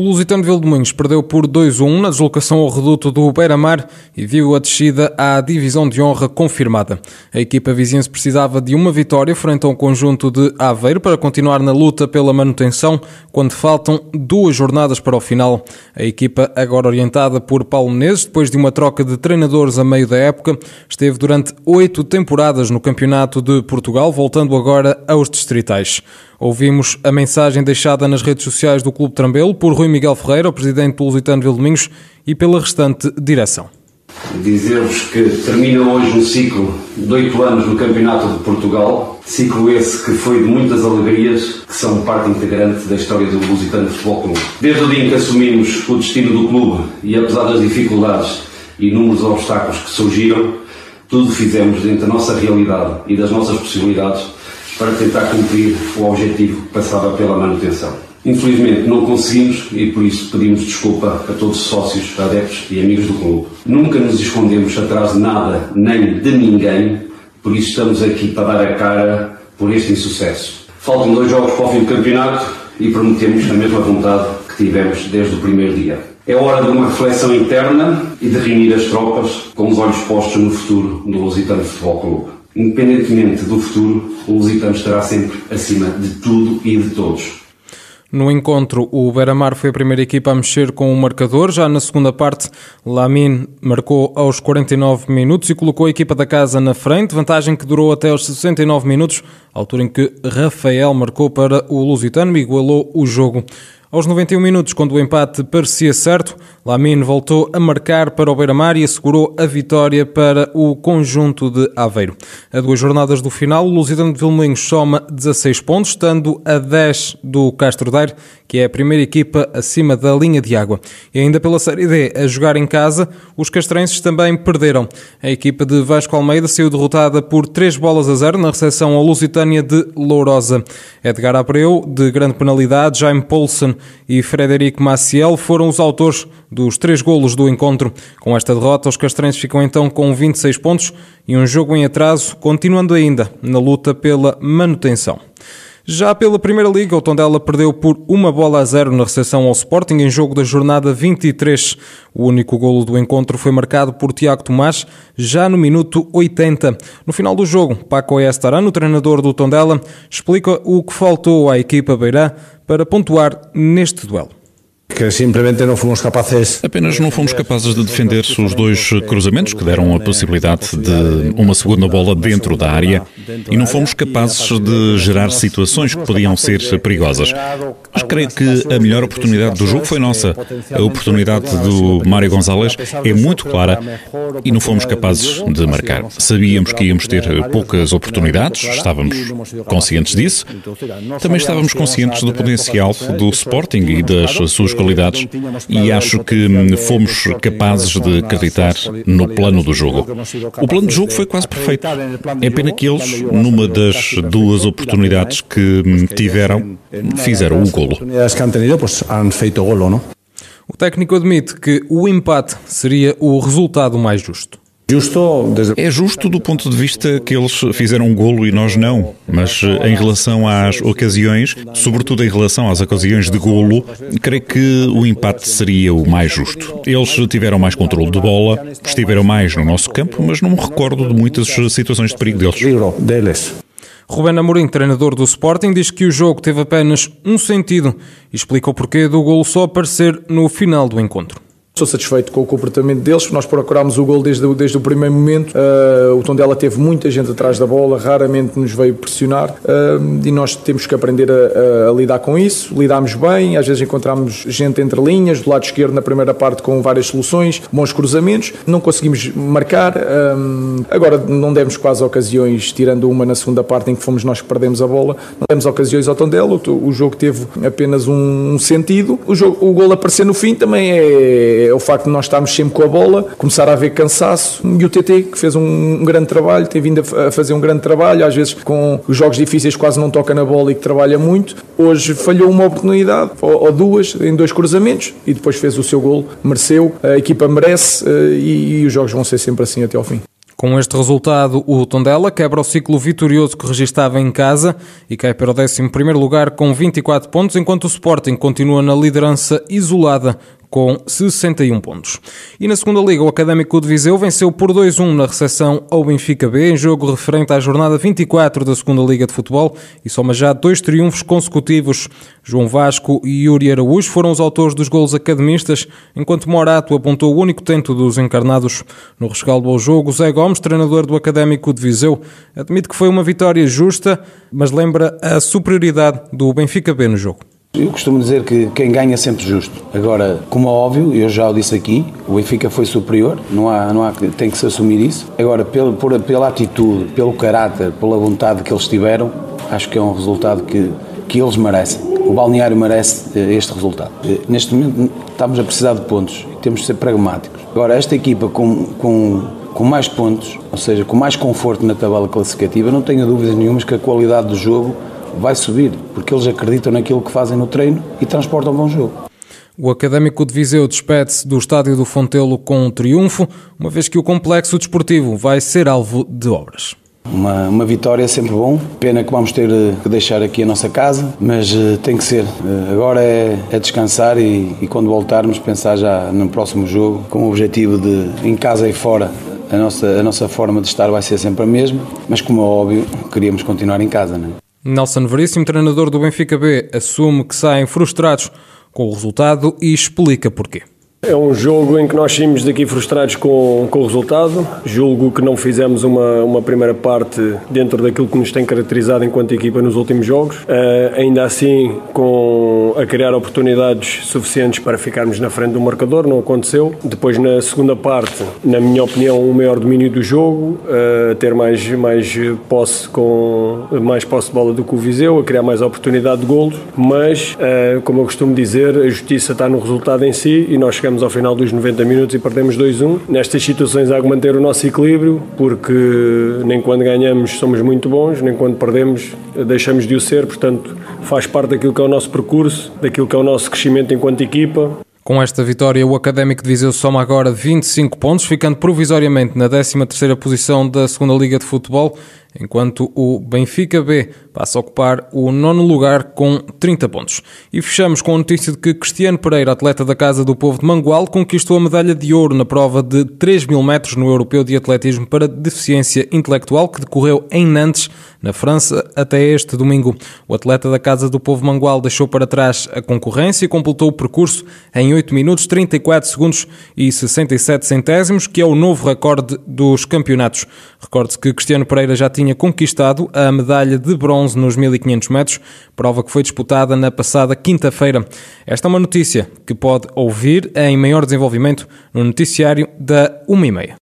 O Lusitano de Vildomões perdeu por 2-1 na deslocação ao reduto do Beira-Mar e viu a descida à divisão de honra confirmada. A equipa vizinha precisava de uma vitória frente a um conjunto de Aveiro para continuar na luta pela manutenção, quando faltam duas jornadas para o final. A equipa, agora orientada por Paulo Menezes, depois de uma troca de treinadores a meio da época, esteve durante oito temporadas no Campeonato de Portugal, voltando agora aos distritais. Ouvimos a mensagem deixada nas redes sociais do Clube Trambelo por Rui Miguel Ferreira, o presidente do Lusitano Vildomingos, e pela restante direção. Dizer-vos que termina hoje um ciclo de oito anos no Campeonato de Portugal, ciclo esse que foi de muitas alegrias, que são parte integrante da história do Lusitano Futebol Clube. Desde o dia em que assumimos o destino do clube e apesar das dificuldades e inúmeros obstáculos que surgiram, tudo fizemos dentro da nossa realidade e das nossas possibilidades para tentar cumprir o objetivo que passava pela manutenção. Infelizmente não conseguimos e por isso pedimos desculpa a todos os sócios, adeptos e amigos do clube. Nunca nos escondemos atrás de nada nem de ninguém, por isso estamos aqui para dar a cara por este insucesso. Faltam dois jogos para o fim do campeonato e prometemos a mesma vontade que tivemos desde o primeiro dia. É hora de uma reflexão interna e de reunir as tropas com os olhos postos no futuro do Lusitano Futebol Clube. Independentemente do futuro, o Lusitano estará sempre acima de tudo e de todos. No encontro, o Beira-Mar foi a primeira equipa a mexer com o marcador. Já na segunda parte, Lamin marcou aos 49 minutos e colocou a equipa da casa na frente, vantagem que durou até aos 69 minutos, altura em que Rafael marcou para o Lusitano e igualou o jogo. Aos 91 minutos, quando o empate parecia certo, Lamine voltou a marcar para o Beira-Mar e assegurou a vitória para o conjunto de Aveiro. A duas jornadas do final, o Lusitano de Vilmoinhos soma 16 pontos, estando a 10 do Castro Daire, que é a primeira equipa acima da linha de água. E ainda pela Série D, a jogar em casa, os castrenses também perderam. A equipa de Vasco Almeida saiu derrotada por 3 bolas a 0 na recepção ao Lusitânia de Lourosa. Edgar Abreu, de grande penalidade, Jaime Poulsen e Frederico Maciel foram os autores dos três golos do encontro. Com esta derrota, os castrenses ficam então com 26 pontos e um jogo em atraso, continuando ainda na luta pela manutenção. Já pela Primeira Liga, o Tondela perdeu por uma bola a zero na recepção ao Sporting em jogo da jornada 23. O único golo do encontro foi marcado por Tiago Tomás já no minuto 80. No final do jogo, Paco Estarano, treinador do Tondela, explica o que faltou à equipa beirã para pontuar neste duelo que simplesmente não fomos capazes. Apenas não fomos capazes de defender os dois cruzamentos que deram a possibilidade de uma segunda bola dentro da área e não fomos capazes de gerar situações que podiam ser perigosas. Mas creio que a melhor oportunidade do jogo foi nossa. A oportunidade do Mário Gonzalez é muito clara e não fomos capazes de marcar. Sabíamos que íamos ter poucas oportunidades, estávamos conscientes disso. Também estávamos conscientes do potencial do Sporting e das suas qualidades e acho que fomos capazes de acreditar no plano do jogo. O plano do jogo foi quase perfeito. É pena que eles, numa das duas oportunidades que tiveram, fizeram o golo. O técnico admite que o empate seria o resultado mais justo. É justo do ponto de vista que eles fizeram um golo e nós não, mas eh, em relação às ocasiões, sobretudo em relação às ocasiões de golo, creio que o empate seria o mais justo. Eles tiveram mais controle de bola, estiveram mais no nosso campo, mas não me recordo de muitas situações de perigo deles. Rubén Amorim, treinador do Sporting, diz que o jogo teve apenas um sentido e explica o porquê do golo só aparecer no final do encontro. Estou satisfeito com o comportamento deles, nós procurámos o gol desde, desde o primeiro momento. Uh, o Tondela teve muita gente atrás da bola, raramente nos veio pressionar uh, e nós temos que aprender a, a, lidar com isso. Lidámos bem, às vezes encontramos gente entre linhas, do lado esquerdo na primeira parte com várias soluções, bons cruzamentos, não conseguimos marcar. Uh, agora não demos quase ocasiões, tirando uma na segunda parte em que fomos nós que perdemos a bola, não demos ocasiões ao Tondela, o, o jogo teve apenas um, um sentido. O, jogo, o gol aparecer no fim também é é o facto de nós estarmos sempre com a bola, começar a haver cansaço e o TT que fez um, um grande trabalho, tem vindo a fazer um grande trabalho, às vezes com os jogos difíceis quase não toca na bola e que trabalha muito. Hoje falhou uma oportunidade ou, ou duas em dois cruzamentos e depois fez o seu gol, mereceu, a equipa merece eh, e, e os jogos vão ser sempre assim até ao fim. Com este resultado, o Tondela quebra o ciclo vitorioso que registava em casa e cai para o 11 lugar com 24 pontos, enquanto o Sporting continua na liderança isolada com 61 pontos. E na segunda liga, o Académico de Viseu venceu por 2-1 na recepção ao Benfica B, em jogo referente à jornada 24 da segunda liga de futebol e soma já dois triunfos consecutivos. João Vasco e Yuri Araújo foram os autores dos golos academistas, enquanto Morato apontou o único tento dos encarnados. No rescaldo ao jogo, Zé Gomes, treinador do Académico de Viseu, admite que foi uma vitória justa, mas lembra a superioridade do Benfica B no jogo. Eu costumo dizer que quem ganha é sempre justo. Agora, como é óbvio, eu já o disse aqui, o Benfica foi superior, não há, não há, tem que se assumir isso. Agora, pelo, por, pela atitude, pelo caráter, pela vontade que eles tiveram, acho que é um resultado que, que eles merecem. O balneário merece eh, este resultado. Eh, neste momento estamos a precisar de pontos e temos de ser pragmáticos. Agora, esta equipa com, com, com mais pontos, ou seja, com mais conforto na tabela classificativa, não tenho dúvidas nenhumas que a qualidade do jogo vai subir, porque eles acreditam naquilo que fazem no treino e transportam bom jogo. O Académico de Viseu despede-se do estádio do Fontelo com um triunfo, uma vez que o complexo desportivo vai ser alvo de obras. Uma, uma vitória é sempre bom, pena que vamos ter eh, que deixar aqui a nossa casa, mas uh, tem que ser. Uh, agora é, é descansar e, e, quando voltarmos pensar já no próximo jogo, com o objetivo de, em casa e fora, a nossa, a nossa forma de estar vai ser sempre a mesma, mas como é óbvio, queríamos continuar em casa. Não é? Nelson Veríssimo, treinador do Benfica B, assume que saem frustrados com o resultado e explica porquê. É um jogo em que nós saímos daqui frustrados com, com o resultado. Julgo que não fizemos uma, uma primeira parte dentro daquilo que nos tem caracterizado enquanto equipa nos últimos jogos. Uh, ainda assim, com a criar oportunidades suficientes para ficarmos na frente do marcador, não aconteceu. Depois, na segunda parte, na minha opinião, o um maior domínio do jogo, uh, ter mais, mais posse com mais posse de bola do que o Viseu, a criar mais oportunidade de golos. Mas, uh, como eu costumo dizer, a justiça está no resultado em si e nós chegamos chegamos ao final dos 90 minutos e perdemos 2-1. Nestas situações há que manter o nosso equilíbrio, porque nem quando ganhamos somos muito bons, nem quando perdemos deixamos de o ser, portanto faz parte daquilo que é o nosso percurso, daquilo que é o nosso crescimento enquanto equipa. Com esta vitória, o Académico de Viseu soma agora 25 pontos, ficando provisoriamente na 13ª posição da Segunda Liga de Futebol enquanto o Benfica B passa a ocupar o nono lugar com 30 pontos. E fechamos com a notícia de que Cristiano Pereira, atleta da Casa do Povo de Mangual, conquistou a medalha de ouro na prova de 3 mil metros no Europeu de Atletismo para Deficiência Intelectual, que decorreu em Nantes, na França, até este domingo. O atleta da Casa do Povo Mangual deixou para trás a concorrência e completou o percurso em 8 minutos, 34 segundos e 67 centésimos, que é o novo recorde dos campeonatos. Recorde-se que Cristiano Pereira já tinha tinha conquistado a medalha de bronze nos 1500 metros, prova que foi disputada na passada quinta-feira. Esta é uma notícia que pode ouvir em maior desenvolvimento no noticiário da 1 e meia.